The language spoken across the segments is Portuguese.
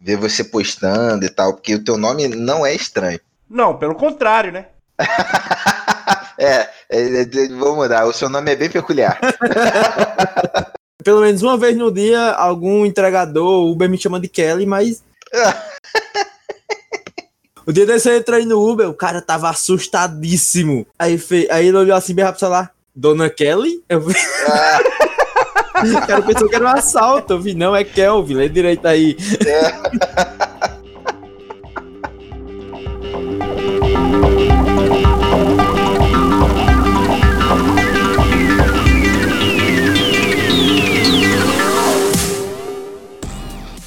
ver você postando e tal, porque o teu nome não é estranho. Não, pelo contrário, né? é, é, é, vou mudar, o seu nome é bem peculiar. Pelo menos uma vez no dia, algum entregador, Uber me chama de Kelly, mas. o dia desse eu entrei no Uber, o cara tava assustadíssimo. Aí, fe... Aí ele olhou assim bem rápido lá. Dona Kelly? Eu... O cara pensou que era um assalto. Eu vi, não, é Kelvin, lê direito aí.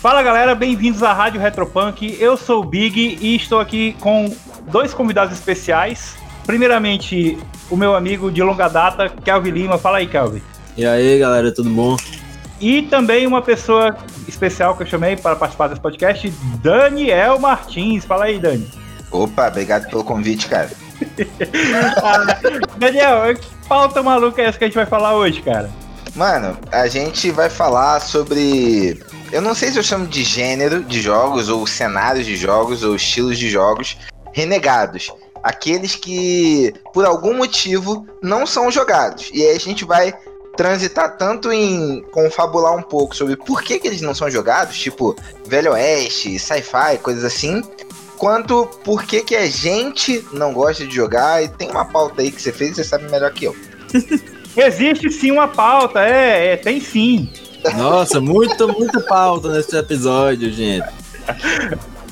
Fala galera, bem-vindos à Rádio Retropunk. Eu sou o Big e estou aqui com dois convidados especiais. Primeiramente, o meu amigo de longa data, Kelvin Lima. Fala aí, Kelvin. E aí, galera, tudo bom? E também uma pessoa especial que eu chamei para participar desse podcast, Daniel Martins. Fala aí, Dani. Opa, obrigado pelo convite, cara. ah, Daniel, que pauta maluca é essa que a gente vai falar hoje, cara? Mano, a gente vai falar sobre eu não sei se eu chamo de gênero de jogos, ou cenários de jogos, ou estilos de jogos renegados. Aqueles que, por algum motivo, não são jogados. E aí a gente vai transitar tanto em confabular um pouco sobre por que, que eles não são jogados, tipo Velho Oeste, sci-fi, coisas assim, quanto por que, que a gente não gosta de jogar. E tem uma pauta aí que você fez e você sabe melhor que eu. Existe sim uma pauta, é, é tem sim. Nossa, muito, muito pauta nesse episódio, gente.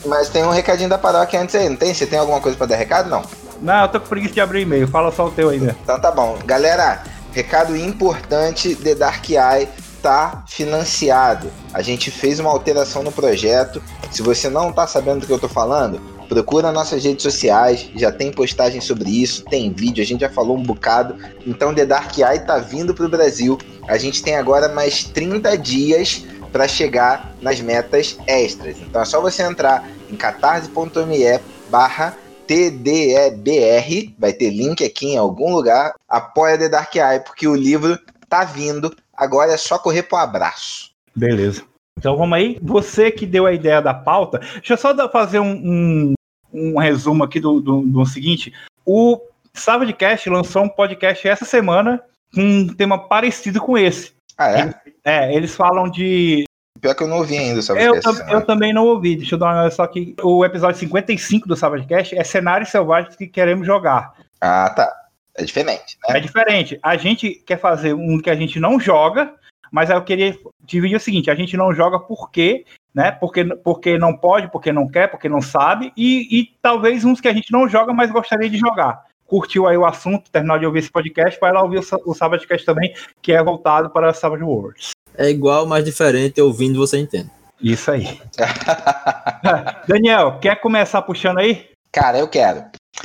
Mas tem um recadinho da paróquia antes aí, não tem? Você tem alguma coisa pra dar recado? Não. Não, eu tô com preguiça de abrir e-mail. Fala só o teu ainda. Então tá bom. Galera, recado importante: The Dark Eye tá financiado. A gente fez uma alteração no projeto. Se você não tá sabendo do que eu tô falando, Procura nossas redes sociais, já tem postagem sobre isso, tem vídeo, a gente já falou um bocado. Então The Dark Eye tá vindo pro Brasil. A gente tem agora mais 30 dias para chegar nas metas extras. Então é só você entrar em catarse.me barra TDEBR, vai ter link aqui em algum lugar, apoia The Dark Eye, porque o livro tá vindo, agora é só correr pro abraço. Beleza. Então vamos aí. Você que deu a ideia da pauta, deixa eu só fazer um, um, um resumo aqui do, do, do seguinte. O Savadcast lançou um podcast essa semana com um tema parecido com esse. Ah, é? É, eles falam de. Pior que eu não ouvi ainda o Savagecast. Eu, eu, também não ouvi. Deixa eu dar uma olhada só que o episódio 55 do Savagecast é cenários selvagens que queremos jogar. Ah, tá. É diferente, né? É diferente. A gente quer fazer um que a gente não joga, mas eu queria dividir o seguinte: a gente não joga porque né? Porque, porque não pode, porque não quer, porque não sabe, e, e talvez uns que a gente não joga, mas gostaria de jogar. Curtiu aí o assunto, terminou de ouvir esse podcast, vai lá ouvir o, o Sabadcast também, que é voltado para Sabbath Worlds. É igual, mas diferente, ouvindo você entende. Isso aí. Daniel, quer começar puxando aí? Cara, eu quero.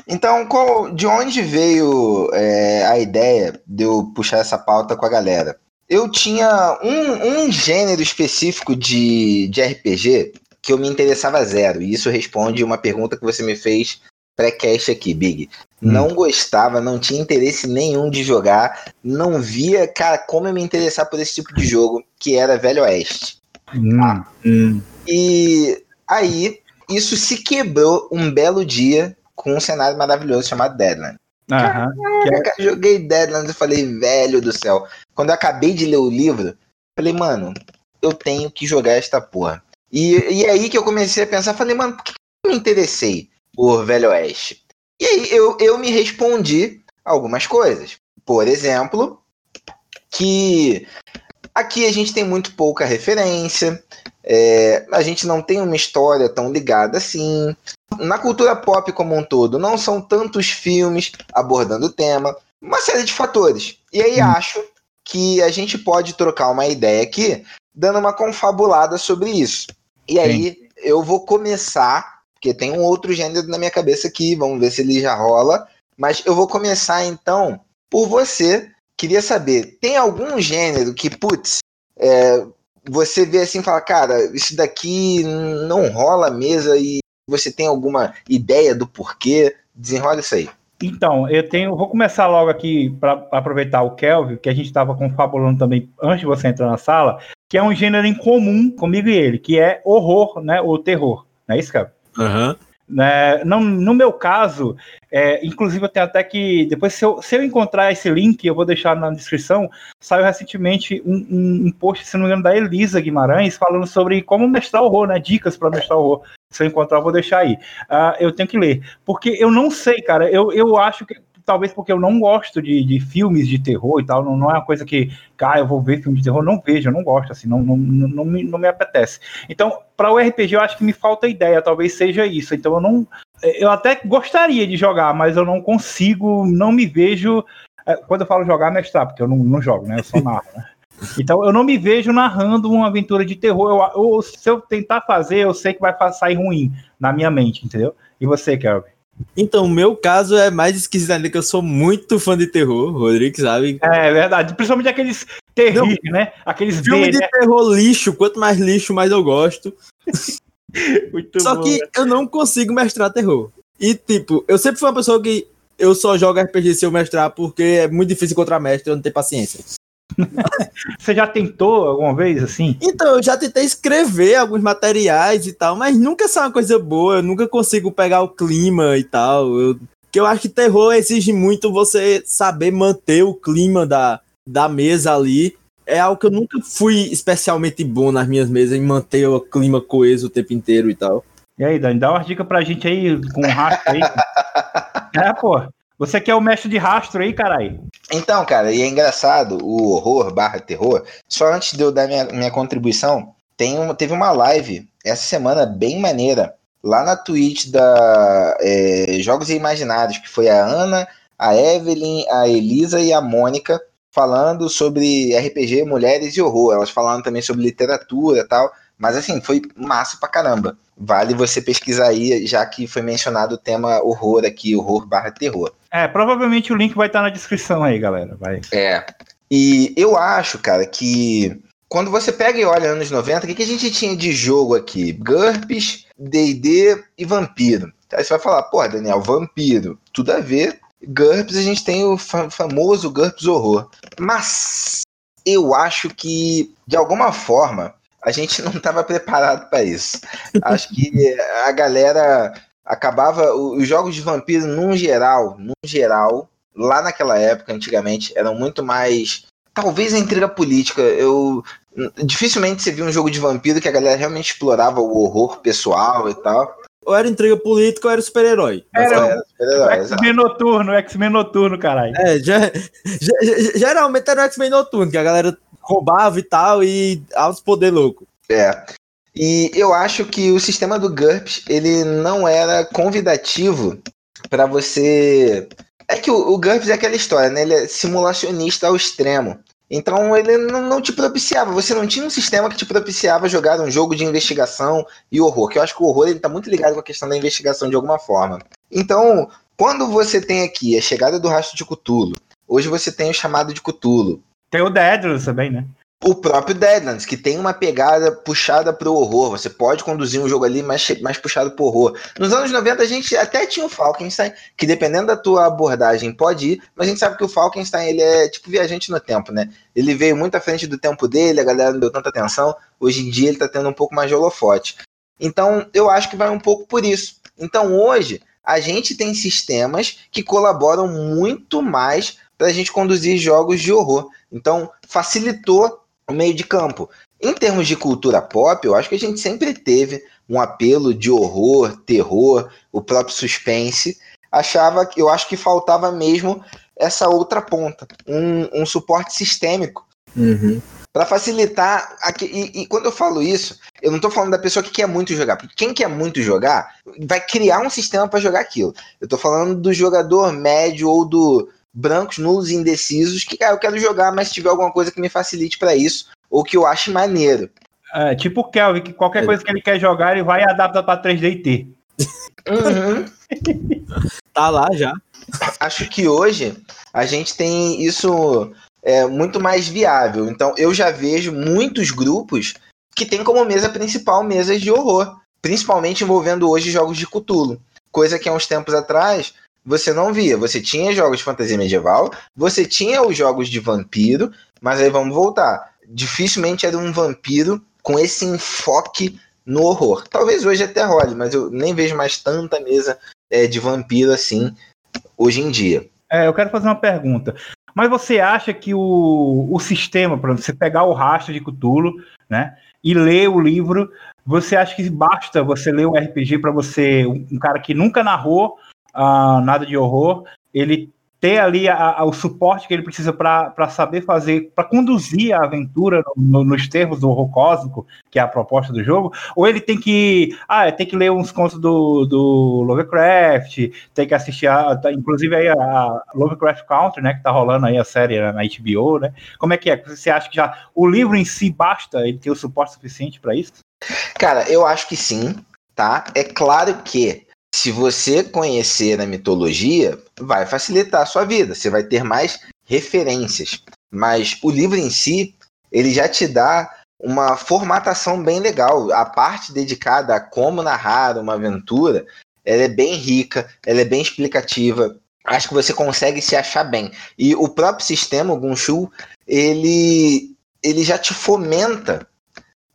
Então, qual, de onde veio é, a ideia de eu puxar essa pauta com a galera? eu tinha um, um gênero específico de, de RPG que eu me interessava zero. E isso responde uma pergunta que você me fez pré-cast aqui, Big. Hum. Não gostava, não tinha interesse nenhum de jogar, não via, cara, como eu me interessar por esse tipo de jogo, que era Velho Oeste. Hum. Ah. Hum. E aí, isso se quebrou um belo dia com um cenário maravilhoso chamado Deadland. Caraca, é... joguei Deadlands e falei, velho do céu. Quando eu acabei de ler o livro, falei, mano, eu tenho que jogar esta porra. E, e é aí que eu comecei a pensar, falei, mano, por que eu me interessei por Velho Oeste? E aí eu, eu me respondi algumas coisas. Por exemplo, que aqui a gente tem muito pouca referência, é, a gente não tem uma história tão ligada assim na cultura pop como um todo, não são tantos filmes abordando o tema, uma série de fatores. E aí hum. acho que a gente pode trocar uma ideia aqui, dando uma confabulada sobre isso. E aí Sim. eu vou começar, porque tem um outro gênero na minha cabeça aqui, vamos ver se ele já rola. Mas eu vou começar então por você. Queria saber, tem algum gênero que, putz, é, você vê assim e fala, cara, isso daqui não rola a mesa e você tem alguma ideia do porquê? Desenrola isso aí. Então, eu tenho. Vou começar logo aqui para aproveitar o Kelvin, que a gente estava confabulando também antes de você entrar na sala, que é um gênero em comum comigo e ele, que é horror, né? O terror. Não é isso, Kelvin? Uhum. No meu caso, é, inclusive eu tenho até que. Depois, se eu, se eu encontrar esse link, eu vou deixar na descrição. Saiu recentemente um, um, um post, se não me engano, da Elisa Guimarães, falando sobre como mestrar horror, né? Dicas para mestrar horror. Se eu encontrar, eu vou deixar aí. Uh, eu tenho que ler. Porque eu não sei, cara. Eu, eu acho que talvez porque eu não gosto de, de filmes de terror e tal, não, não é uma coisa que, cara, eu vou ver filme de terror, não vejo, eu não gosto, assim, não, não, não, não, me, não me apetece. Então, para o RPG, eu acho que me falta ideia, talvez seja isso. Então, eu não. Eu até gostaria de jogar, mas eu não consigo, não me vejo. É, quando eu falo jogar, mestrar, porque eu não, não jogo, né? Eu só narro, né? Então eu não me vejo narrando uma aventura de terror. Eu, eu, se eu tentar fazer, eu sei que vai sair ruim na minha mente, entendeu? E você, Kelvin? Então, o meu caso é mais esquisito ainda, que eu sou muito fã de terror, Rodrigo, sabe? É verdade, principalmente aqueles terríveis, né? Aqueles filme de né? terror lixo, quanto mais lixo, mais eu gosto. Só bom, que né? eu não consigo mestrar terror. E, tipo, eu sempre fui uma pessoa que eu só jogo RPG se eu mestrar porque é muito difícil encontrar mestre, eu não tenho paciência. Você já tentou alguma vez assim? Então, eu já tentei escrever alguns materiais e tal, mas nunca sai uma coisa boa, eu nunca consigo pegar o clima e tal. Eu, que eu acho que terror exige muito você saber manter o clima da, da mesa ali. É algo que eu nunca fui especialmente bom nas minhas mesas, em manter o clima coeso o tempo inteiro e tal. E aí, Dani, dá uma dica pra gente aí, com o rastro aí. é, pô. Você quer o mestre de rastro aí, caralho? Então, cara, e é engraçado, o horror barra terror, só antes de eu dar minha, minha contribuição, tem uma, teve uma live essa semana bem maneira, lá na Twitch da é, Jogos Imaginários, que foi a Ana, a Evelyn, a Elisa e a Mônica falando sobre RPG, mulheres e horror. Elas falaram também sobre literatura e tal. Mas assim, foi massa pra caramba. Vale você pesquisar aí, já que foi mencionado o tema horror aqui, horror barra terror. É, provavelmente o link vai estar na descrição aí, galera. Vai. É. E eu acho, cara, que quando você pega e olha anos 90, o que, que a gente tinha de jogo aqui? GURPS, D&D e Vampiro. Aí você vai falar, pô, Daniel, Vampiro, tudo a ver. GURPS, a gente tem o famoso GURPS Horror. Mas eu acho que, de alguma forma, a gente não estava preparado para isso. Acho que a galera acabava. Os jogos de vampiro, num geral, num geral, lá naquela época, antigamente, eram muito mais. Talvez a intriga política. Eu. Dificilmente você viu um jogo de vampiro que a galera realmente explorava o horror pessoal e tal. Ou era intriga política ou era super-herói. Era, era X-Men noturno, X-Men noturno, caralho. É, já, já, geralmente era o X-Men noturno, que a galera roubava e tal, e altos poder louco. É. E eu acho que o sistema do GURPS, ele não era convidativo para você. É que o, o GURPS é aquela história, né? Ele é simulacionista ao extremo. Então ele não, não, te propiciava, você não tinha um sistema que te propiciava jogar um jogo de investigação e horror, que eu acho que o horror ele tá muito ligado com a questão da investigação de alguma forma. Então, quando você tem aqui a chegada do rastro de Cthulhu, hoje você tem o chamado de Cthulhu, tem o Deadlands também, né? O próprio Deadlands, que tem uma pegada puxada pro horror. Você pode conduzir um jogo ali mais, mais puxado pro horror. Nos anos 90 a gente até tinha o Falkenstein, que dependendo da tua abordagem pode ir, mas a gente sabe que o Falkenstein ele é tipo viajante no tempo, né? Ele veio muito à frente do tempo dele, a galera não deu tanta atenção. Hoje em dia ele tá tendo um pouco mais de holofote. Então eu acho que vai um pouco por isso. Então hoje a gente tem sistemas que colaboram muito mais para a gente conduzir jogos de horror. Então, facilitou o meio de campo. Em termos de cultura pop, eu acho que a gente sempre teve um apelo de horror, terror, o próprio suspense. Achava que eu acho que faltava mesmo essa outra ponta, um, um suporte sistêmico. Uhum. Para facilitar. E, e, quando eu falo isso, eu não estou falando da pessoa que quer muito jogar, porque quem quer muito jogar vai criar um sistema para jogar aquilo. Eu estou falando do jogador médio ou do, brancos, nulos e indecisos, que ah, eu quero jogar, mas se tiver alguma coisa que me facilite para isso, ou que eu ache maneiro. É, tipo o Kelvin, que qualquer é. coisa que ele quer jogar, ele vai e adapta para 3D e T. Uhum. tá lá já. Acho que hoje a gente tem isso é, muito mais viável. Então eu já vejo muitos grupos que tem como mesa principal mesas de horror, principalmente envolvendo hoje jogos de Cthulhu. Coisa que há uns tempos atrás você não via. Você tinha jogos de fantasia medieval, você tinha os jogos de vampiro, mas aí vamos voltar. Dificilmente era um vampiro com esse enfoque no horror. Talvez hoje até role, mas eu nem vejo mais tanta mesa é, de vampiro assim hoje em dia. É, eu quero fazer uma pergunta. Mas você acha que o, o sistema, para você pegar o rastro de Cthulhu, né, e ler o livro, você acha que basta você ler um RPG para você, um cara que nunca narrou uh, nada de horror, ele ter ali a, a, o suporte que ele precisa para saber fazer, para conduzir a aventura no, no, nos termos do horror cósmico, que é a proposta do jogo, ou ele tem que, ah, tem que ler uns contos do, do Lovecraft, tem que assistir, a, tá, inclusive aí a, Lovecraft Country, né, que tá rolando aí a série na HBO, né? Como é que é? Você acha que já o livro em si basta ele ter o suporte suficiente para isso? Cara, eu acho que sim, tá? É claro que se você conhecer a mitologia, vai facilitar a sua vida. Você vai ter mais referências. Mas o livro em si, ele já te dá uma formatação bem legal. A parte dedicada a como narrar uma aventura, ela é bem rica, ela é bem explicativa. Acho que você consegue se achar bem. E o próprio sistema, o Gunshu, ele, ele já te fomenta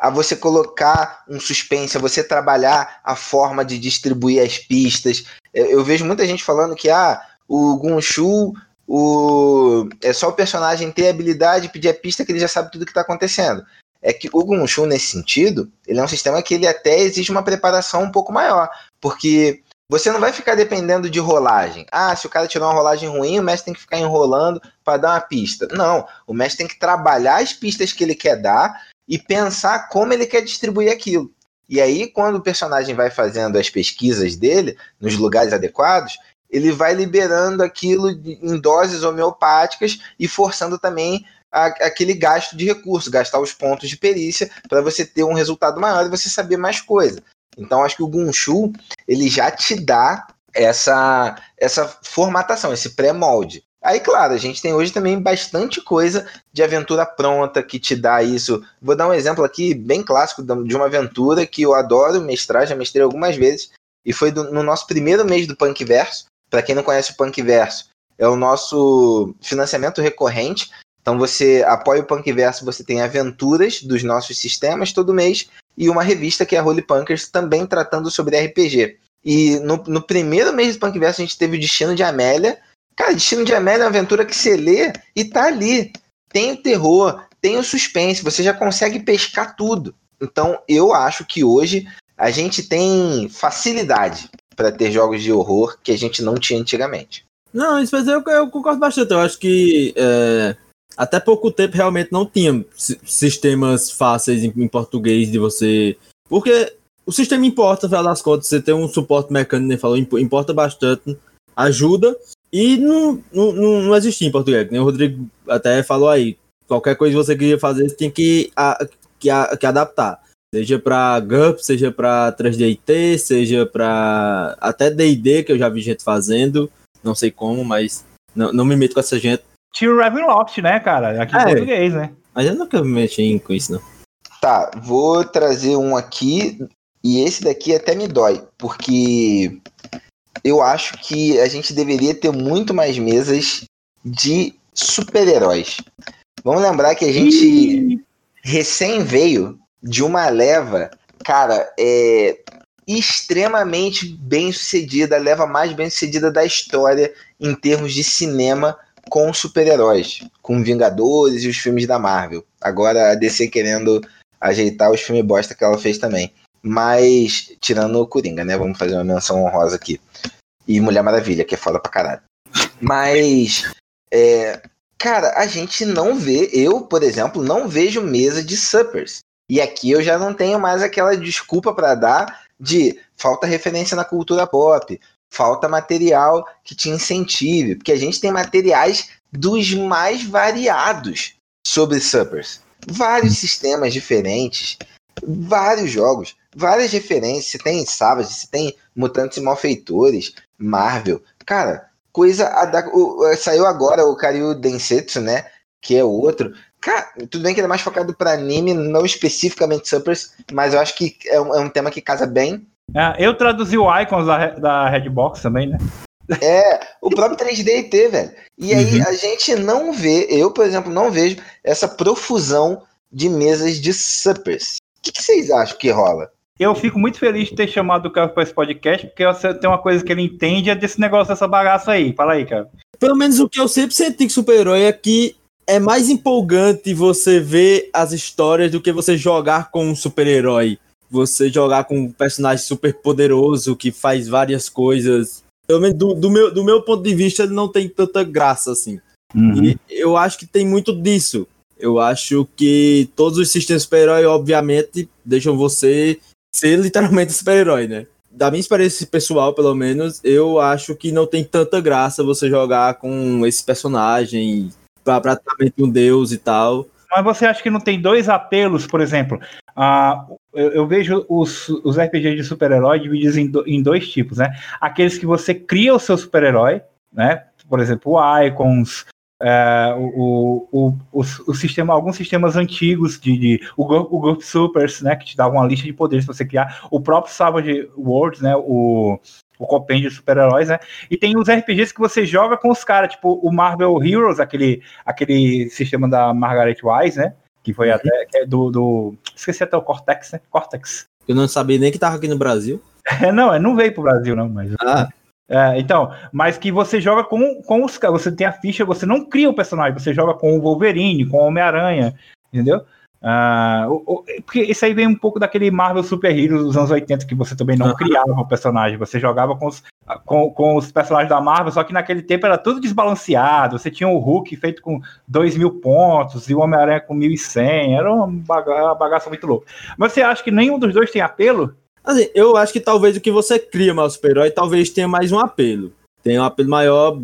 a você colocar um suspense, a você trabalhar a forma de distribuir as pistas. Eu, vejo muita gente falando que ah, o Gunshu o, é só o personagem ter a habilidade de pedir a pista que ele já sabe tudo que está acontecendo. É que o Gunshu, nesse sentido, ele é um sistema que ele até exige uma preparação um pouco maior, porque você não vai ficar dependendo de rolagem. Ah, se o cara tirou uma rolagem ruim, o mestre tem que ficar enrolando para dar uma pista. Não, o mestre tem que trabalhar as pistas que ele quer dar e pensar como ele quer distribuir aquilo. E aí, quando o personagem vai fazendo as pesquisas dele nos lugares adequados, ele vai liberando aquilo em doses homeopáticas e forçando também a, aquele gasto de recursos, gastar os pontos de perícia para você ter um resultado maior e você saber mais coisa. Então, acho que o Gunshu ele já te dá essa, essa formatação, esse pré-molde. Aí, claro, a gente tem hoje também bastante coisa de aventura pronta que te dá isso. Vou dar um exemplo aqui bem clássico de uma aventura que eu adoro mestrar, já mestrei algumas vezes, e foi do, no nosso primeiro mês do Punk Verso. Para quem não conhece o Punk Verso, é o nosso financiamento recorrente. Então você apoia o Punk Verso, você tem aventuras dos nossos sistemas todo mês e uma revista que é a Holy Punkers também tratando sobre RPG. E no, no primeiro mês do Punk Verso a gente teve o Destino de Amélia, Cara, Destino de Amélia é uma aventura que você lê e tá ali. Tem o terror, tem o suspense, você já consegue pescar tudo. Então, eu acho que hoje a gente tem facilidade para ter jogos de horror que a gente não tinha antigamente. Não, isso eu, eu concordo bastante. Eu acho que é, até pouco tempo realmente não tinha sistemas fáceis em, em, português de você. Porque o sistema importa, afinal das contas, você tem um suporte mecânico, nem falou, importa bastante, ajuda, e não, não, não existia em português, nem o Rodrigo até falou aí. Qualquer coisa que você queria fazer, você tem que, a, que, a, que adaptar. Seja para GURP, seja para 3DT, seja para até DD, que eu já vi gente fazendo. Não sei como, mas não, não me meto com essa gente. Tira o Ravenloft, né, cara? Aqui em é, português, né? Mas eu nunca me mexi com isso, não. Tá, vou trazer um aqui. E esse daqui até me dói, porque eu acho que a gente deveria ter muito mais mesas de super-heróis. Vamos lembrar que a gente recém veio de uma leva, cara, é extremamente bem sucedida, a leva mais bem sucedida da história em termos de cinema com super-heróis, com Vingadores e os filmes da Marvel. Agora a DC querendo ajeitar os filmes bosta que ela fez também. Mas, tirando o Coringa, né? Vamos fazer uma menção honrosa aqui. E Mulher Maravilha, que é foda pra caralho. Mas, é, cara, a gente não vê, eu, por exemplo, não vejo mesa de suppers. E aqui eu já não tenho mais aquela desculpa para dar de falta referência na cultura pop, falta material que te incentive, porque a gente tem materiais dos mais variados sobre suppers. Vários sistemas diferentes, vários jogos, várias referências. Você tem Savage, você tem Mutantes e Malfeitores, Marvel. Cara, coisa. O, saiu agora o Karyu Densetsu, né? Que é outro. Cara, tudo bem que ele é mais focado para anime, não especificamente Suppers, mas eu acho que é um, é um tema que casa bem. É, eu traduzi o Icons da, da Redbox também, né? É, o próprio 3D velho. E aí uhum. a gente não vê, eu, por exemplo, não vejo essa profusão de mesas de suppers. O que, que vocês acham que rola? Eu fico muito feliz de ter chamado o Carlos para esse podcast, porque tem uma coisa que ele entende é desse negócio, dessa bagaça aí. Fala aí, cara. Pelo menos o que eu sempre senti com super-herói é que é mais empolgante você ver as histórias do que você jogar com um super-herói. Você jogar com um personagem super poderoso que faz várias coisas. Pelo menos do, do, meu, do meu ponto de vista, ele não tem tanta graça assim. Uhum. E eu acho que tem muito disso. Eu acho que todos os sistemas super-herói, obviamente, deixam você ser literalmente super-herói, né? Da minha experiência pessoal, pelo menos, eu acho que não tem tanta graça você jogar com esse personagem pra praticamente um deus e tal. Mas você acha que não tem dois apelos, por exemplo? Uh, eu, eu, vejo os, os RPGs de super-herói divididos em, do, em dois tipos, né? Aqueles que você cria o seu super-herói, né? Por exemplo, Icons, é, o, o, o, o, sistema, alguns sistemas antigos de, de o, o Group Supers, né, que te davam uma lista de poderes para você criar, o próprio Savage Worlds, né, o, o compêndio de super-heróis, né, e tem os RPGs que você joga com os caras, tipo o Marvel Heroes, aquele, aquele sistema da Margaret Wise, né, que foi uhum. até que é do, do, esqueci até o Cortex, né, Cortex. Eu não sabia nem que tava aqui no Brasil. É, não, não veio pro Brasil, não, mas... Ah. É, então, mas que você joga com, com os você tem a ficha, você não cria o personagem, você joga com o Wolverine, com o Homem-Aranha, entendeu? Uh, o, o, porque isso aí vem um pouco daquele Marvel Super Heroes dos anos 80, que você também não uhum. criava o personagem, você jogava com os, com, com, os personagens da Marvel, só que naquele tempo era tudo desbalanceado. Você tinha o Hulk feito com 2 mil pontos e o Homem-Aranha com 1.100, era uma bagaça muito louca. Mas você acha que nenhum dos dois tem apelo? Assim, eu acho que talvez o que você cria mais super-herói talvez tenha mais um apelo. Tem um apelo maior.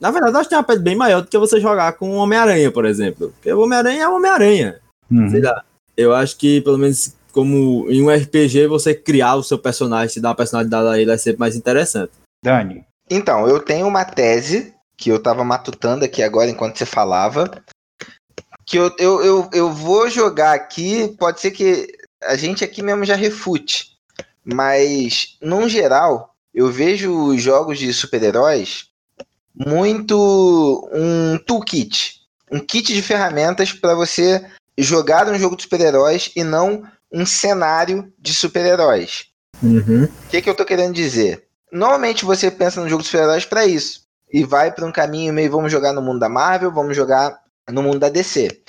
Na verdade, acho que tem um apelo bem maior do que você jogar com o Homem-Aranha, por exemplo. Porque o Homem-Aranha é o Homem-Aranha. Uhum. Sei lá. Eu acho que, pelo menos, como em um RPG, você criar o seu personagem, se dar uma personalidade a ele, é sempre mais interessante. Dani. Então, eu tenho uma tese que eu tava matutando aqui agora enquanto você falava. Que eu, eu, eu, eu vou jogar aqui, pode ser que a gente aqui mesmo já refute. Mas, no geral, eu vejo os jogos de super-heróis muito um toolkit, um kit de ferramentas para você jogar um jogo de super-heróis e não um cenário de super-heróis. Uhum. O que, que eu tô querendo dizer? Normalmente você pensa no jogo de super-heróis para isso e vai para um caminho meio vamos jogar no mundo da Marvel, vamos jogar no mundo da DC.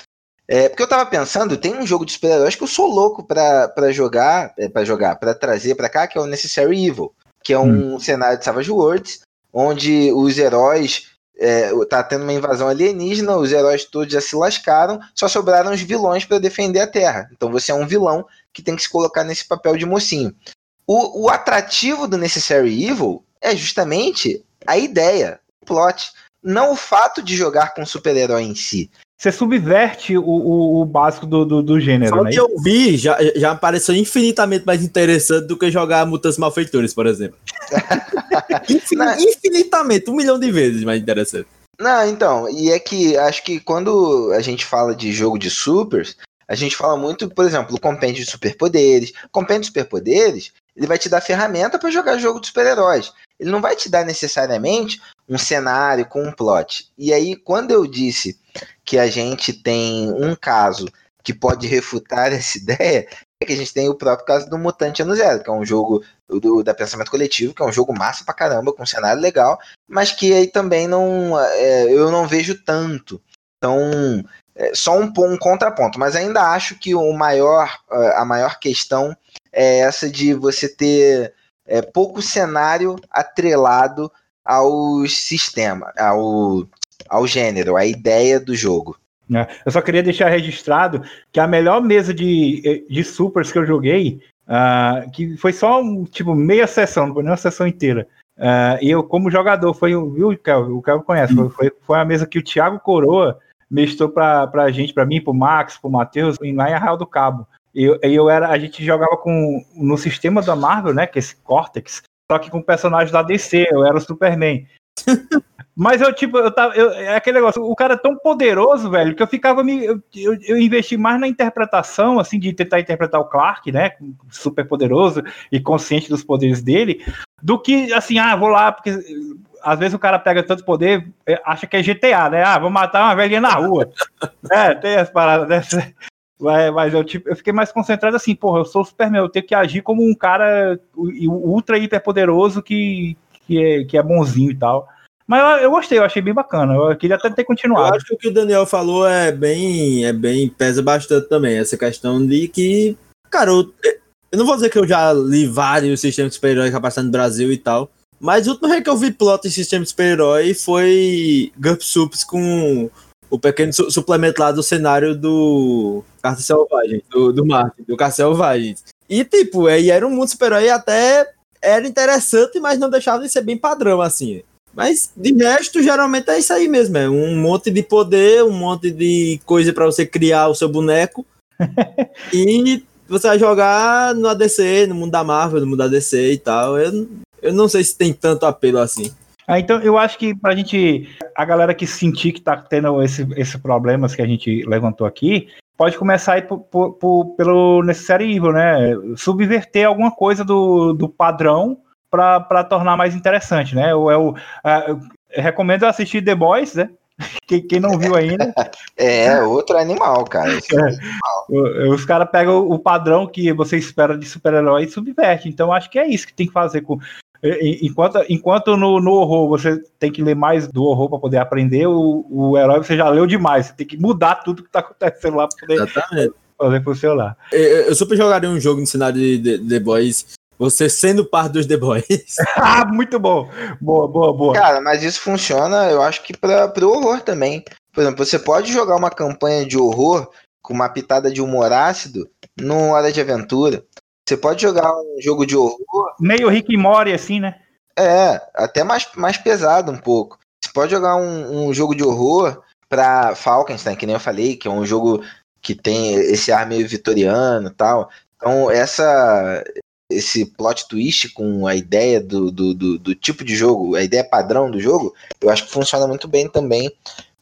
É, porque eu tava pensando, tem um jogo de super-heróis que eu sou louco pra, pra jogar, é, para jogar, para trazer pra cá, que é o Necessary Evil, que é um hum. cenário de Savage Worlds, onde os heróis. É, tá tendo uma invasão alienígena, os heróis todos já se lascaram, só sobraram os vilões para defender a Terra. Então você é um vilão que tem que se colocar nesse papel de mocinho. O, o atrativo do Necessary Evil é justamente a ideia, o plot, não o fato de jogar com super-herói em si. Você subverte o, o, o básico do, do, do, gênero, Só né? que eu vi já, já pareceu infinitamente mais interessante do que jogar Mutantes Malfeitores, por exemplo. Infin, infinitamente, um milhão de vezes mais interessante. Não, então, e é que acho que quando a gente fala de jogo de supers, a gente fala muito, por exemplo, o compêndio de superpoderes. O compêndio de superpoderes, ele vai te dar ferramenta para jogar jogo de super-heróis. Ele não vai te dar necessariamente um cenário com um plot. E aí, quando eu disse que a gente tem um caso que pode refutar essa ideia, é que a gente tem o próprio caso do Mutante Ano Zero, que é um jogo do, da Pensamento Coletivo, que é um jogo massa pra caramba, com um cenário legal, mas que aí também não é, eu não vejo tanto. Então, é só um, um contraponto, mas ainda acho que o maior, a maior questão é essa de você ter é, pouco cenário atrelado ao sistema, ao, ao gênero, à ideia do jogo. É, eu só queria deixar registrado que a melhor mesa de, de supers que eu joguei, uh, que foi só um, tipo meia sessão, não foi nem uma sessão inteira. Uh, e eu, como jogador, foi viu, Kelvin, o Kelvin conhece, foi, foi, foi a mesa que o Thiago Coroa mestrou pra, pra gente, pra mim, pro Max, pro Matheus, lá em Arraial do Cabo. Eu, eu era, a gente jogava com no sistema da Marvel, né? Que é esse Cortex, só que com personagens da DC, eu era o Superman. Mas eu, tipo, eu tava. Eu, é aquele negócio, o cara é tão poderoso, velho, que eu ficava me. Eu, eu, eu, investi mais na interpretação, assim, de tentar interpretar o Clark, né? Super poderoso e consciente dos poderes dele, do que, assim, ah, vou lá, porque às vezes o cara pega tanto poder, é, acha que é GTA, né? Ah, vou matar uma velhinha na rua. é, tem as paradas dessas. Mas eu, tipo, eu fiquei mais concentrado assim, porra, eu sou o Superman, eu tenho que agir como um cara ultra hiper poderoso que, que, é, que é bonzinho e tal. Mas eu, eu, gostei, eu achei bem bacana. Eu queria até ter continuado. Eu acho que o que o Daniel falou é bem, é bem pesa bastante também essa questão de que, cara, eu, eu não vou dizer que eu já li vários sistemas de super-herói que no Brasil e tal, mas o último que eu vi plot em sistema de super-herói foi Gump Sups com o pequeno su suplemento lá do cenário do Carta Selvagem, do, do Martin, do Carta Selvagem. E, tipo, aí era um mundo super-herói até era interessante, mas não deixava de ser bem padrão, assim. Mas de resto, geralmente é isso aí mesmo. É um monte de poder, um monte de coisa para você criar o seu boneco. e você vai jogar no ADC, no mundo da Marvel, no mundo da DC e tal. Eu, eu não sei se tem tanto apelo assim. Ah, então eu acho que pra gente, a galera que sentir que tá tendo esses esse problemas que a gente levantou aqui, pode começar aí por, por, por, pelo Necessary Evil, né? Subverter alguma coisa do, do padrão para tornar mais interessante, né? Eu, eu, eu, eu recomendo assistir The Boys, né? Quem, quem, não viu ainda. É, outro animal, cara. É. Animal. Os caras pegam o padrão que você espera de super-herói e subverte. Então, acho que é isso que tem que fazer com. Enquanto, enquanto no, no horror você tem que ler mais do horror para poder aprender, o, o herói você já leu demais. Você tem que mudar tudo que está acontecendo lá para poder Exatamente. fazer funcionar. Eu, eu super jogaria um jogo no cenário de The Boys você sendo parte dos The Boys. ah, muito bom. Boa, boa, boa. Cara, mas isso funciona, eu acho que para o horror também. Por exemplo, você pode jogar uma campanha de horror com uma pitada de humor ácido no Hora de Aventura. Você pode jogar um jogo de horror. Meio Rick e Morty, assim, né? É, até mais, mais pesado um pouco. Você pode jogar um, um jogo de horror pra Falkenstein, que nem eu falei, que é um jogo que tem esse ar meio vitoriano e tal. Então, essa, esse plot twist com a ideia do, do, do, do, tipo de jogo, a ideia padrão do jogo, eu acho que funciona muito bem também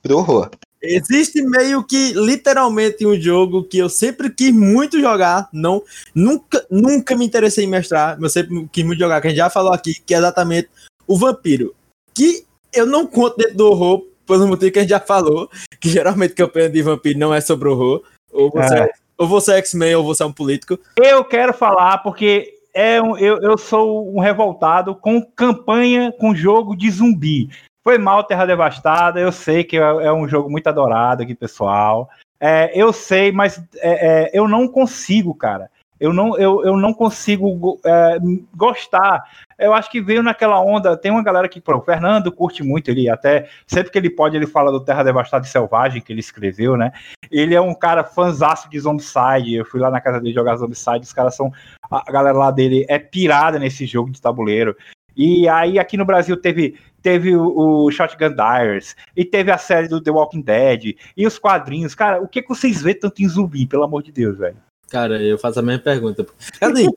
pro horror. Existe meio que literalmente um jogo que eu sempre quis muito jogar, não nunca, nunca me interessei em mestrar, mas eu sempre quis muito jogar, que a gente já falou aqui, que é exatamente o Vampiro. Que eu não conto dentro do horror, pelo motivo que a gente já falou, que geralmente campanha de vampiro não é sobre horror. Ou você é. Ou você é X-Men ou você é um político? Eu quero falar porque é um, eu, eu sou um revoltado com campanha com jogo de zumbi. Foi mal Terra Devastada, eu sei que é, é um jogo muito adorado aqui, pessoal. É, eu sei, mas é, é eu não consigo, cara eu não, eu, eu não consigo é, gostar. Eu acho que veio naquela onda. Tem uma galera que, pô, o Fernando curte muito, ele até, sempre que ele pode, ele fala do Terra Devastada e Selvagem, que ele escreveu, né? Ele é um cara fanzaço de Zombicide. Eu fui lá na casa dele jogar Zombicide, os caras são. A galera lá dele é pirada nesse jogo de tabuleiro. E aí aqui no Brasil teve teve o, o, Shotgun Diaries, e teve a série do The Walking Dead, e os quadrinhos. Cara, o que, que vocês vê tanto em zumbi, pelo amor de Deus, velho? Cara, eu faço a mesma pergunta. Assim,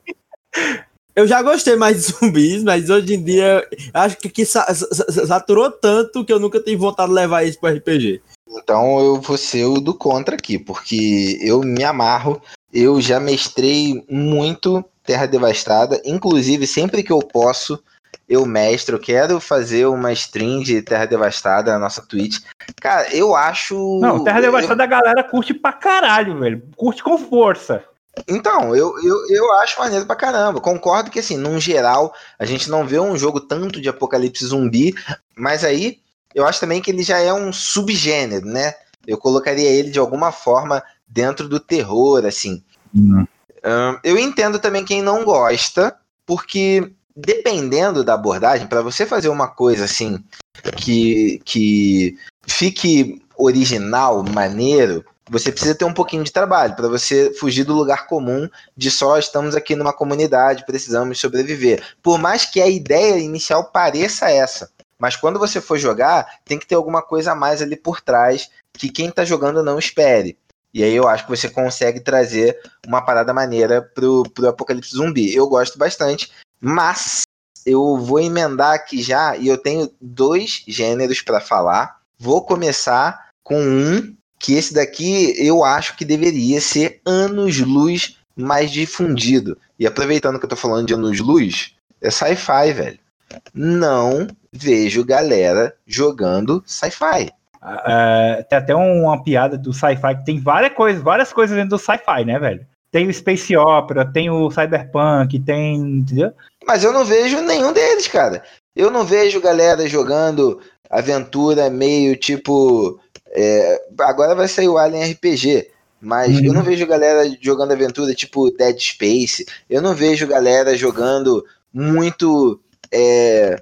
eu já gostei mais de zumbis, mas hoje em dia acho que, que saturou tanto que eu nunca tive vontade de levar isso para RPG. Então eu vou ser o do contra aqui, porque eu me amarro. Eu já mestrei muito Terra Devastada, inclusive sempre que eu posso, eu mestro, eu quero fazer uma stream de Terra Devastada na nossa Twitch. Cara, eu acho. Não, Terra Devastada eu... a galera curte pra caralho, velho. Curte com força. Então, eu, eu, eu acho maneiro pra caramba. Concordo que, assim, num geral, a gente não vê um jogo tanto de apocalipse zumbi, mas aí eu acho também que ele já é um subgênero, né? Eu colocaria ele de alguma forma dentro do terror, assim. Uhum. Um, eu entendo também quem não gosta, porque dependendo da abordagem, para você fazer uma coisa assim que, que fique original, maneiro, você precisa ter um pouquinho de trabalho para você fugir do lugar comum de só estamos aqui numa comunidade, precisamos sobreviver. Por mais que a ideia inicial pareça essa, mas quando você for jogar, tem que ter alguma coisa a mais ali por trás que quem está jogando não espere. E aí eu acho que você consegue trazer uma parada maneira pro, pro Apocalipse Zumbi. Eu gosto bastante. Mas eu vou emendar aqui já e eu tenho dois gêneros para falar. Vou começar com um que esse daqui eu acho que deveria ser anos-luz mais difundido. E aproveitando que eu tô falando de anos-luz, é sci-fi, velho. Não vejo galera jogando sci-fi. Uh, tem até uma piada do sci-fi que tem várias coisas, várias coisas dentro do sci-fi, né, velho? Tem o Space Opera, tem o Cyberpunk, tem. Entendeu? Mas eu não vejo nenhum deles, cara. Eu não vejo galera jogando aventura meio tipo. É, agora vai sair o Alien RPG. Mas uhum. eu não vejo galera jogando aventura tipo Dead Space. Eu não vejo galera jogando muito. É,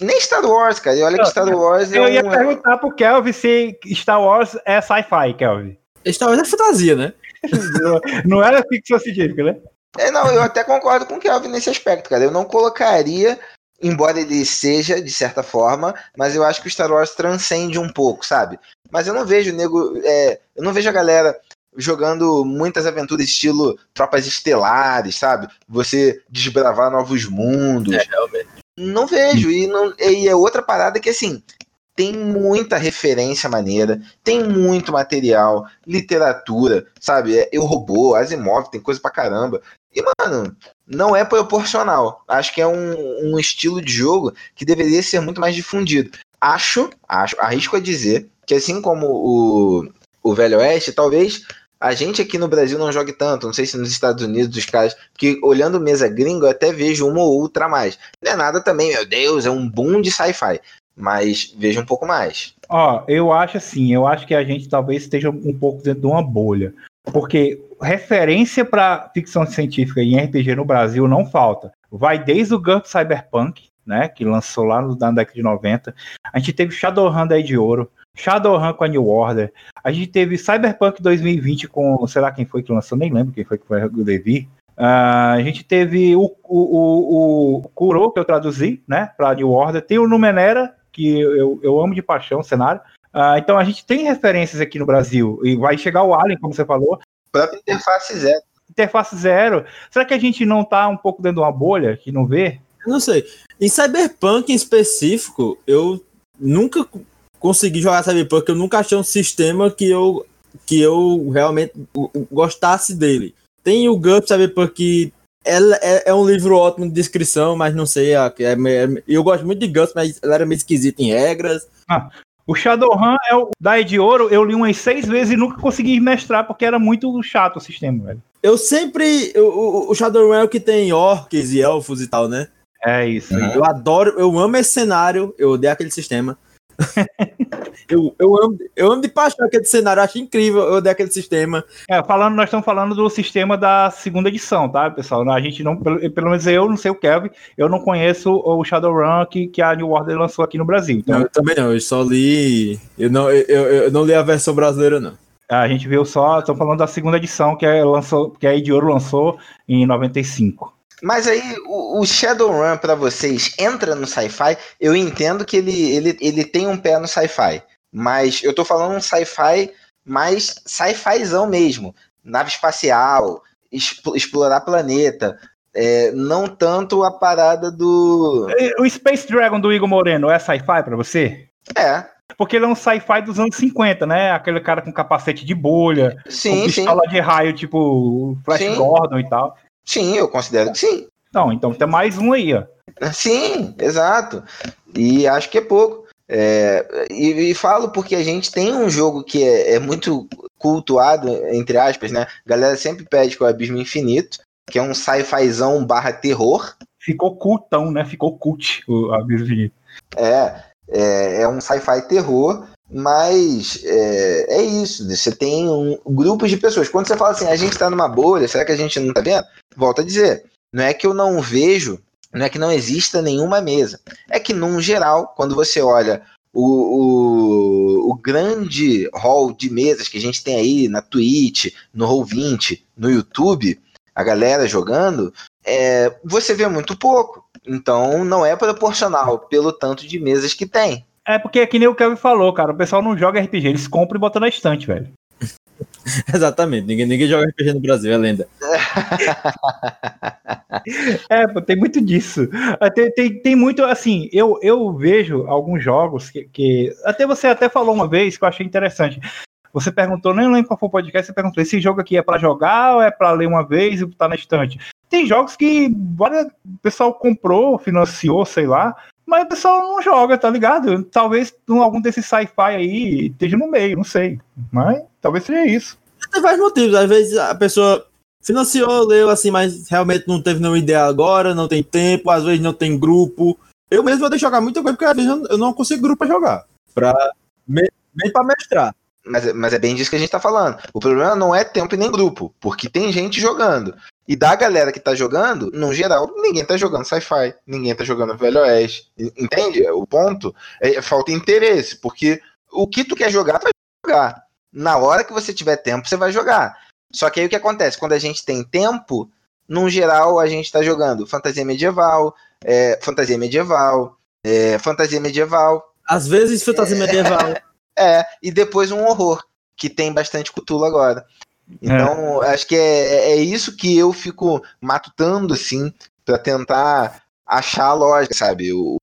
nem Star Wars, cara. E olha que Star Wars Eu é ia um... perguntar pro Kelvin se Star Wars é sci-fi, Kelvin. Star Wars é fantasia, né? não era ficção científica, né? É, não, eu até concordo com o Kelvin nesse aspecto, cara. Eu não colocaria, embora ele seja, de certa forma, mas eu acho que o Star Wars transcende um pouco, sabe? Mas eu não vejo nego. É, eu não vejo a galera jogando muitas aventuras estilo tropas estelares, sabe? Você desbravar novos mundos. É, realmente. Não vejo. E, não, e é outra parada que, assim, tem muita referência maneira, tem muito material, literatura, sabe? É, eu robô, Asimov, tem coisa pra caramba. E, mano, não é proporcional. Acho que é um, um estilo de jogo que deveria ser muito mais difundido. Acho, acho, arrisco a dizer que assim como o, o Velho Oeste, talvez a gente aqui no Brasil não jogue tanto, não sei se nos Estados Unidos os caras, porque olhando mesa gringa eu até vejo uma ou outra mais. Não é nada também, meu Deus, é um boom de sci-fi, mas vejo um pouco mais. Ó, eu acho assim, eu acho que a gente talvez esteja um pouco dentro de uma bolha, porque referência para ficção científica em RPG no Brasil não falta. Vai desde o GURP Cyberpunk, né, que lançou lá no, na década de 90. A gente teve Shadowrun da de Ouro, Shadowrun com a New Order. A gente teve Cyberpunk 2020 com, sei lá quem foi que lançou, nem lembro quem foi que foi o Devi. Uh, a gente teve o, o, o, o Kuro, que eu traduzi, né, para New Order. Tem o Numenera, que eu, eu amo de paixão o cenário. Uh, então a gente tem referências aqui no Brasil. E vai chegar o Alien, como você falou. Própria interface zero. Interface zero. Será que a gente não tá um pouco dentro de uma bolha que não vê? Não sei. Em Cyberpunk em específico, eu nunca consegui jogar Cyberpunk, eu nunca achei um sistema que eu, que eu realmente gostasse dele. Tem o GURPS Cyberpunk que é, é, um livro ótimo de descrição, mas não sei. É, é, eu gosto muito de GURPS, mas ela era meio esquisita em regras. Ah, o Shadowrun é o da de Ouro, eu li umas seis vezes e nunca consegui mestrar porque era muito chato o sistema, velho. Eu sempre. o, o Shadowrun é o que tem orcs e elfos e tal, né? É isso. Uhum. Eu adoro, eu amo esse cenário, eu odeio aquele sistema. eu, eu, amo, eu amo de paixão aquele cenário, acho incrível eu odeio aquele sistema. É, falando, nós estamos falando do sistema da segunda edição, tá, pessoal? A gente não, pelo, pelo menos eu não sei o Kevin, eu não conheço o Shadowrun que, que a New Order lançou aqui no Brasil. Então... Não, eu também não, eu só li. Eu não, eu, eu, eu não li a versão brasileira, não. A gente viu só, estamos falando da segunda edição que, é, lançou, que a Idiouro lançou em 95. Mas aí, o, o Shadowrun para vocês entra no sci-fi? Eu entendo que ele, ele, ele tem um pé no sci-fi. Mas eu tô falando um sci-fi mais sci-fizão mesmo. Nave espacial, explorar planeta. É, não tanto a parada do. O Space Dragon do Igor Moreno é sci-fi para você? É. Porque ele é um sci-fi dos anos 50, né? Aquele cara com capacete de bolha, sim, com pistola sim. de raio, tipo Flash sim. Gordon e tal. Sim, eu considero que sim. Não, então tem mais um aí, ó. Sim, exato. E acho que é pouco. É, e, e, falo porque a gente tem um jogo que é, é, muito cultuado, entre aspas, né? A galera sempre pede que é o Abismo Infinito, que é um sci-fizão barra terror. Ficou cultão, né? Ficou cult o Abismo Infinito. É, é, é um sci-fi terror, mas é, é, isso. Você tem um, grupos de pessoas. Quando você fala assim, a gente tá numa bolha, será que a gente não tá vendo? Volto a dizer, não é que eu não vejo, não é que não exista nenhuma mesa. É que, num geral, quando você olha o, o, o grande hall de mesas que a gente tem aí na Twitch, no Roll20, no YouTube, a galera jogando, é, você vê muito pouco. Então não é proporcional pelo tanto de mesas que tem. É porque é que nem o Kevin falou, cara. O pessoal não joga RPG, eles compram e botam na estante, velho. Exatamente, ninguém, ninguém joga RPG no Brasil, é lenda. é, tem muito disso. É, tem, tem, tem, muito, assim, eu, eu vejo alguns jogos que, que. Até você até falou uma vez que eu achei interessante. Você perguntou, nem lembro qual foi o podcast, você perguntou: esse jogo aqui é para jogar ou é para ler uma vez e botar na estante? Tem jogos que o pessoal comprou, financiou, sei lá, mas o pessoal não joga, tá ligado? Talvez algum desses sci-fi aí esteja no meio, não sei. Mas talvez seja isso. Tem vários motivos. Às vezes a pessoa financiou, leu assim, mas realmente não teve nenhuma ideia agora, não tem tempo, às vezes não tem grupo. Eu mesmo vou ter que jogar muita coisa, porque às vezes eu não consigo grupo pra jogar. Pra, bem pra mestrar. Mas, mas é bem disso que a gente tá falando. O problema não é tempo e nem grupo, porque tem gente jogando. E da galera que tá jogando, no geral, ninguém tá jogando sci-fi, ninguém tá jogando Velho Oeste. Entende? O ponto é, é falta interesse, porque o que tu quer jogar, tu vai jogar. Na hora que você tiver tempo, você vai jogar. Só que aí o que acontece? Quando a gente tem tempo, no geral, a gente tá jogando fantasia medieval, é, fantasia medieval, é, fantasia medieval. Às vezes fantasia medieval. É, e depois um horror, que tem bastante cutulo agora. Então, é. acho que é, é isso que eu fico matutando, assim, para tentar achar a lógica, sabe? O...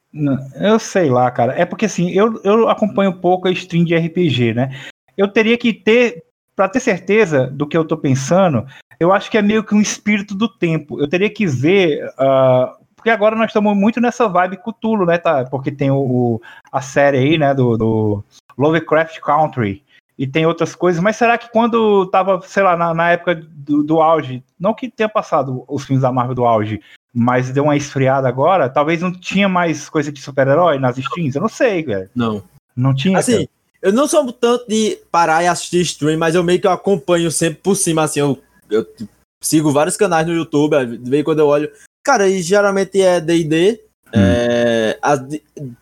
Eu sei lá, cara. É porque, assim, eu, eu acompanho pouco a stream de RPG, né? Eu teria que ter, para ter certeza do que eu tô pensando, eu acho que é meio que um espírito do tempo. Eu teria que ver. Uh, porque agora nós estamos muito nessa vibe Cthulhu, né? Tá? Porque tem o, o a série aí, né? Do, do Lovecraft Country e tem outras coisas, mas será que quando tava, sei lá, na, na época do, do, auge, não que tenha passado os filmes da Marvel do auge, mas deu uma esfriada agora, talvez não tinha mais coisa de super-herói nas streams? Eu não sei, velho. Não. Não tinha? Assim, cara. eu não sou tanto de parar e assistir stream, mas eu meio que eu acompanho sempre por cima, assim, eu, eu sigo vários canais no YouTube, de vez em quando eu olho. Cara, e geralmente é D&D, Hum. É, a,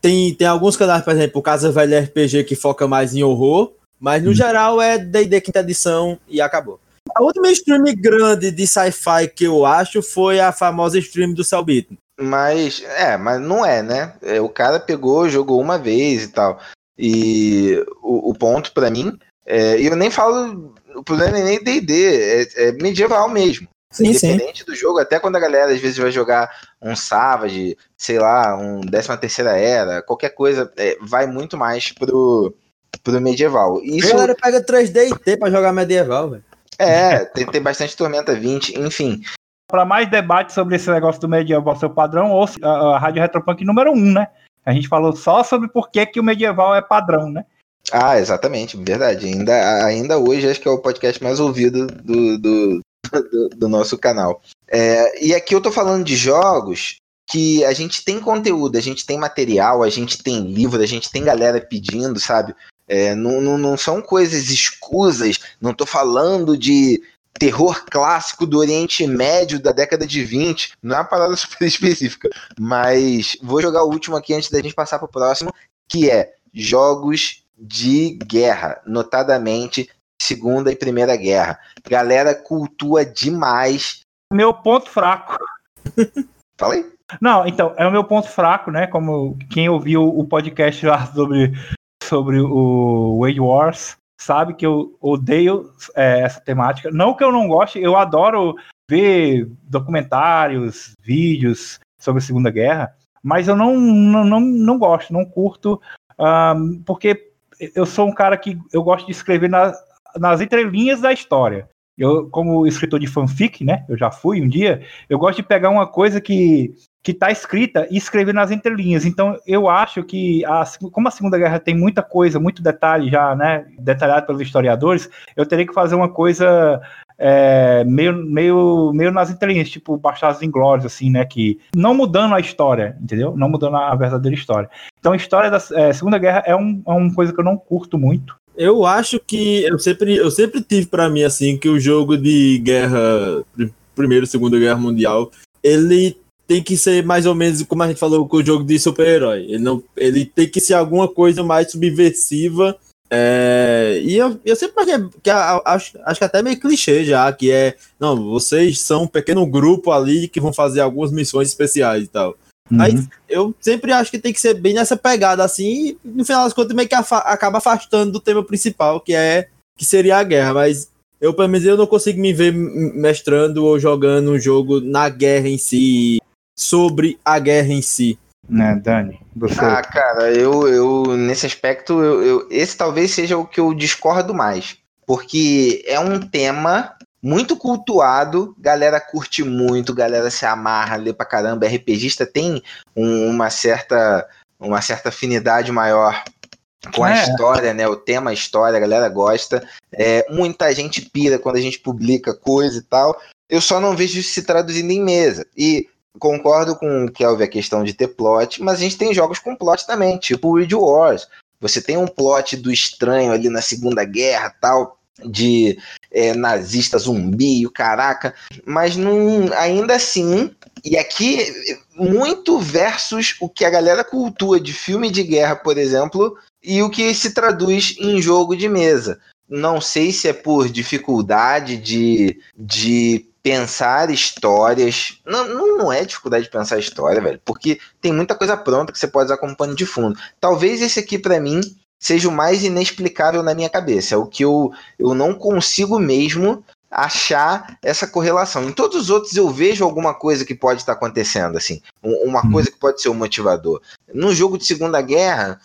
tem, tem alguns canais, por exemplo, o Casa Velha RPG que foca mais em horror, mas no hum. geral é D&D quinta edição e acabou. A última stream grande de sci-fi que eu acho foi a famosa stream do Cellbit. Mas, é, mas não é, né? É, o cara pegou, jogou uma vez e tal. E o, o ponto para mim, é, eu nem falo, o problema é nem D&D, é, é medieval mesmo. Sim, Independente sim. do jogo, até quando a galera às vezes vai jogar um Savage, sei lá, um 13 terceira era, qualquer coisa, é, vai muito mais pro, pro medieval. Isso... A galera pega 3D e T pra jogar medieval, velho. É, tem, tem bastante Tormenta 20, enfim. Para mais debate sobre esse negócio do medieval seu padrão, ou a, a Rádio Retropunk número 1, né? A gente falou só sobre por que, que o medieval é padrão, né? Ah, exatamente, verdade. Ainda, ainda hoje acho que é o podcast mais ouvido do, do, do, do nosso canal. É, e aqui eu tô falando de jogos que a gente tem conteúdo, a gente tem material, a gente tem livro, a gente tem galera pedindo, sabe? É, não, não, não são coisas escusas, não tô falando de terror clássico do Oriente Médio da década de 20, não é uma parada super específica, mas vou jogar o último aqui antes da gente passar pro próximo, que é jogos de guerra, notadamente Segunda e Primeira Guerra. Galera cultua demais. Meu ponto fraco. Falei? Não, então, é o meu ponto fraco, né? Como quem ouviu o podcast lá sobre, sobre o Wade Wars sabe que eu odeio é, essa temática. Não que eu não goste, eu adoro ver documentários, vídeos sobre a Segunda Guerra, mas eu não, não, não, não gosto, não curto, um, porque eu sou um cara que eu gosto de escrever na, nas entrelinhas da história. Eu, como escritor de fanfic, né? Eu já fui um dia. Eu gosto de pegar uma coisa que que está escrita e escrever nas entrelinhas. Então, eu acho que, a, como a Segunda Guerra tem muita coisa, muito detalhe já, né, detalhado pelos historiadores, eu teria que fazer uma coisa é, meio, meio, meio nas entrelinhas, tipo Bastardos Inglórios, assim, né, que não mudando a história, entendeu? Não mudando a verdadeira história. Então, a história da é, Segunda Guerra é, um, é uma coisa que eu não curto muito. Eu acho que eu sempre, eu sempre tive para mim assim que o jogo de guerra, primeira e segunda guerra mundial, ele tem que ser mais ou menos como a gente falou com o jogo de super-herói. Ele não, ele tem que ser alguma coisa mais subversiva. É, e eu, eu sempre achei que acho, acho que até meio clichê já, que é não, vocês são um pequeno grupo ali que vão fazer algumas missões especiais e tal. Uhum. Aí eu sempre acho que tem que ser bem nessa pegada assim, e no final das contas meio que afa acaba afastando do tema principal, que é que seria a guerra, mas eu pelo menos eu não consigo me ver mestrando ou jogando um jogo na guerra em si, sobre a guerra em si. Né, Dani? Você... Ah, cara, eu, eu nesse aspecto, eu, eu, esse talvez seja o que eu discordo mais. Porque é um tema muito cultuado, galera curte muito, galera se amarra, lê pra caramba. RPGista tem um, uma certa uma certa afinidade maior com a é. história, né? O tema história, a galera gosta. É, muita gente pira quando a gente publica coisa e tal. Eu só não vejo isso se traduzindo em mesa. E concordo com o Kelvin a questão de ter plot, mas a gente tem jogos com plot também, tipo o Ridge Wars. Você tem um plot do estranho ali na Segunda Guerra tal, de é, nazista zumbi, o caraca, mas não, ainda assim, e aqui muito versus o que a galera cultua de filme de guerra, por exemplo, e o que se traduz em jogo de mesa. Não sei se é por dificuldade de, de pensar histórias. Não, não é dificuldade de pensar história, velho, porque tem muita coisa pronta que você pode usar pano de fundo. Talvez esse aqui, para mim, seja o mais inexplicável na minha cabeça. É o que eu, eu não consigo mesmo achar essa correlação. Em todos os outros eu vejo alguma coisa que pode estar acontecendo, assim, uma hum. coisa que pode ser um motivador. No jogo de Segunda Guerra,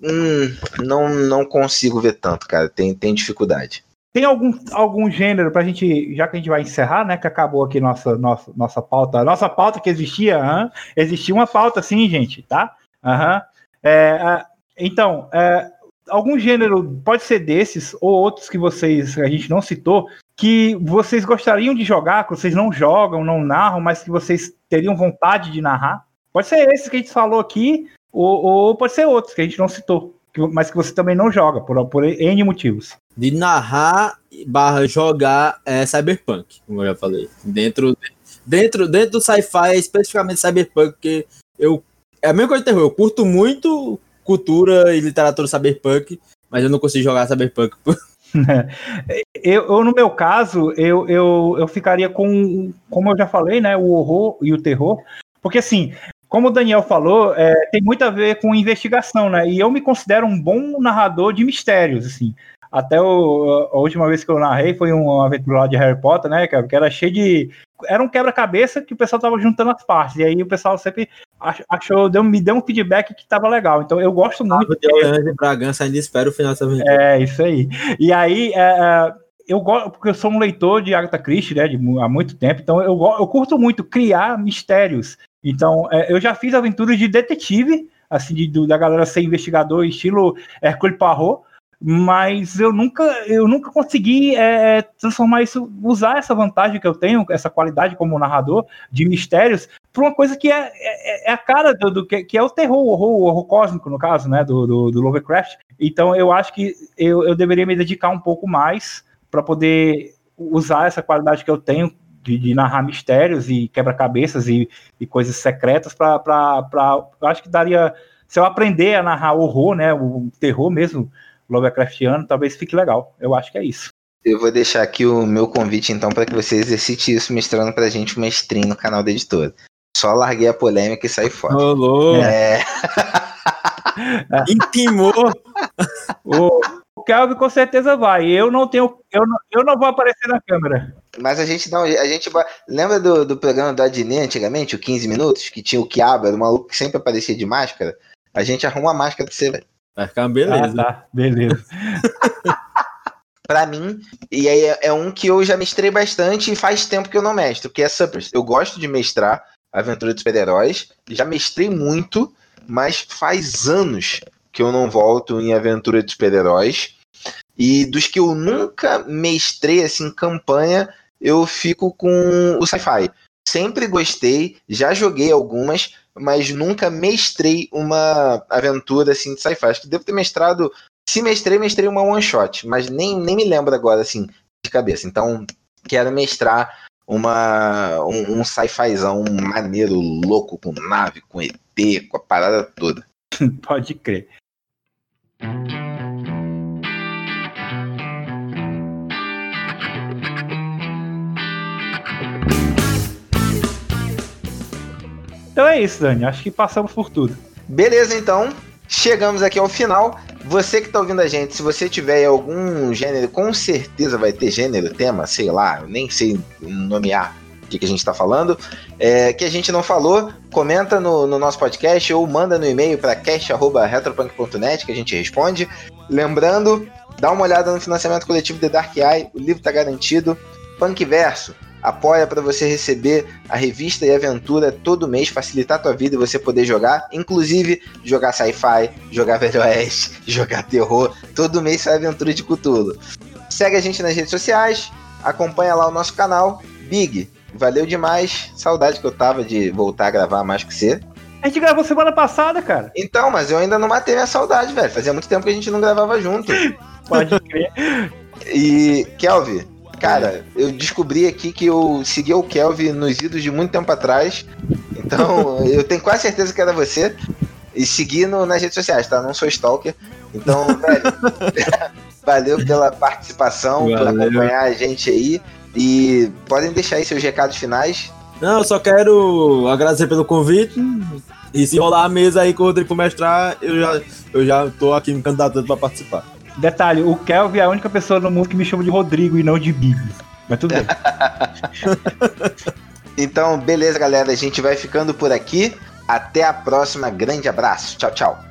hum, não, não consigo ver tanto, cara. Tem, tem dificuldade. Tem algum, algum gênero pra gente, já que a gente vai encerrar, né? Que acabou aqui nossa, nossa, nossa pauta. Nossa pauta que existia, hein? existia uma pauta sim, gente, tá? Uhum. É, então, é, algum gênero, pode ser desses, ou outros que vocês, a gente não citou, que vocês gostariam de jogar, que vocês não jogam, não narram, mas que vocês teriam vontade de narrar? Pode ser esse que a gente falou aqui, ou, ou pode ser outros que a gente não citou, mas que você também não joga, por, por N motivos. De narrar barra jogar é Cyberpunk, como eu já falei. Dentro, dentro, dentro do sci-fi, especificamente Cyberpunk, porque eu. É a mesma coisa de terror, eu curto muito cultura e literatura cyberpunk, mas eu não consigo jogar cyberpunk. eu, eu, no meu caso, eu, eu, eu ficaria com, como eu já falei, né, o horror e o terror, porque assim, como o Daniel falou, é, tem muito a ver com investigação, né? E eu me considero um bom narrador de mistérios, assim. Até o, a última vez que eu narrei foi uma aventura lá de Harry Potter, né, Que era cheio de. Era um quebra-cabeça que o pessoal tava juntando as partes. E aí o pessoal sempre achou, deu, me deu um feedback que tava legal. Então eu gosto muito. Ah, de... de Bragança ainda espero o final dessa aventura. É, isso aí. E aí. É, é, eu gosto, porque eu sou um leitor de Agatha Christie, né, de, há muito tempo, então eu, eu curto muito criar mistérios. Então, é, eu já fiz aventuras de detetive, assim, de, da galera ser investigador, estilo Hercule Poirot, mas eu nunca eu nunca consegui é, transformar isso usar essa vantagem que eu tenho essa qualidade como narrador de mistérios para uma coisa que é, é, é a cara do, do que, que, é o terror o horror, o horror cósmico no caso né do, do, do, Lovecraft. Então eu acho que eu, eu deveria me dedicar um pouco mais para poder usar essa qualidade que eu tenho de, de narrar mistérios e quebra-cabeças e, e, coisas secretas para acho que daria se eu aprender a narrar horror né o terror mesmo Lovecraftiano, talvez fique legal. Eu acho que é isso. Eu vou deixar aqui o meu convite, então, para que você exercite isso, mostrando pra gente uma stream no canal da editora. Só larguei a polêmica e saí fora. Rolou! É. Intimou! o, o Kelvin com certeza vai. Eu não tenho. Eu não, eu não vou aparecer na câmera. Mas a gente não. A gente Lembra do, do programa do Adnet antigamente, o 15 minutos? Que tinha o Kiaba, o maluco que sempre aparecia de máscara? A gente arruma a máscara pra você, velho. Vai ficar uma beleza. Ah, tá. Beleza. pra mim, e aí é, é, um que eu já mestrei bastante e faz tempo que eu não mestro, que é Suppers. Eu gosto de mestrar Aventura dos Super-Heróis, já mestrei muito, mas faz anos que eu não volto em Aventura dos Super-Heróis. E dos que eu nunca mestrei assim campanha, eu fico com o sci-fi. Sempre gostei, já joguei algumas, mas nunca mestrei uma aventura assim de sci-fi. Acho que devo ter mestrado. Se mestrei, mestrei uma one shot, mas nem, nem me lembro agora assim de cabeça. Então, quero mestrar uma um, um sci-fizão maneiro, louco, com nave, com ET, com a parada toda. Pode crer. Então é isso, Dani. Acho que passamos por tudo. Beleza, então. Chegamos aqui ao final. Você que está ouvindo a gente, se você tiver algum gênero, com certeza vai ter gênero, tema, sei lá, nem sei nomear o que, que a gente está falando, é, que a gente não falou, comenta no, no nosso podcast ou manda no e-mail para cast.retropunk.net que a gente responde. Lembrando, dá uma olhada no financiamento coletivo de Dark Eye, o livro está garantido. Punkverso, apoia para você receber a revista e aventura todo mês, facilitar a tua vida e você poder jogar, inclusive jogar sci-fi, jogar Velho Oeste, jogar terror, todo mês sai aventura de Cthulhu. Segue a gente nas redes sociais, acompanha lá o nosso canal, Big, valeu demais, saudade que eu tava de voltar a gravar mais que você. A gente gravou semana passada, cara. Então, mas eu ainda não matei minha saudade, velho. Fazia muito tempo que a gente não gravava junto. Pode crer. E, Kelvin, cara, eu descobri aqui que eu segui o Kelvin nos idos de muito tempo atrás. Então, eu tenho quase certeza que era você. E segui no, nas redes sociais, tá? Não sou stalker. Então, velho, valeu pela participação, valeu. por acompanhar a gente aí. E podem deixar aí seus recados finais. Não, eu só quero agradecer pelo convite. E se rolar a mesa aí com o Rodrigo mestrar, eu já, eu já tô aqui me candidatando pra participar. Detalhe, o Kelvin é a única pessoa no mundo que me chama de Rodrigo e não de Big. Mas tudo bem. então, beleza, galera. A gente vai ficando por aqui. Até a próxima. Grande abraço. Tchau, tchau.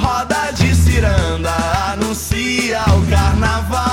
Roda de ciranda, anuncia o carnaval.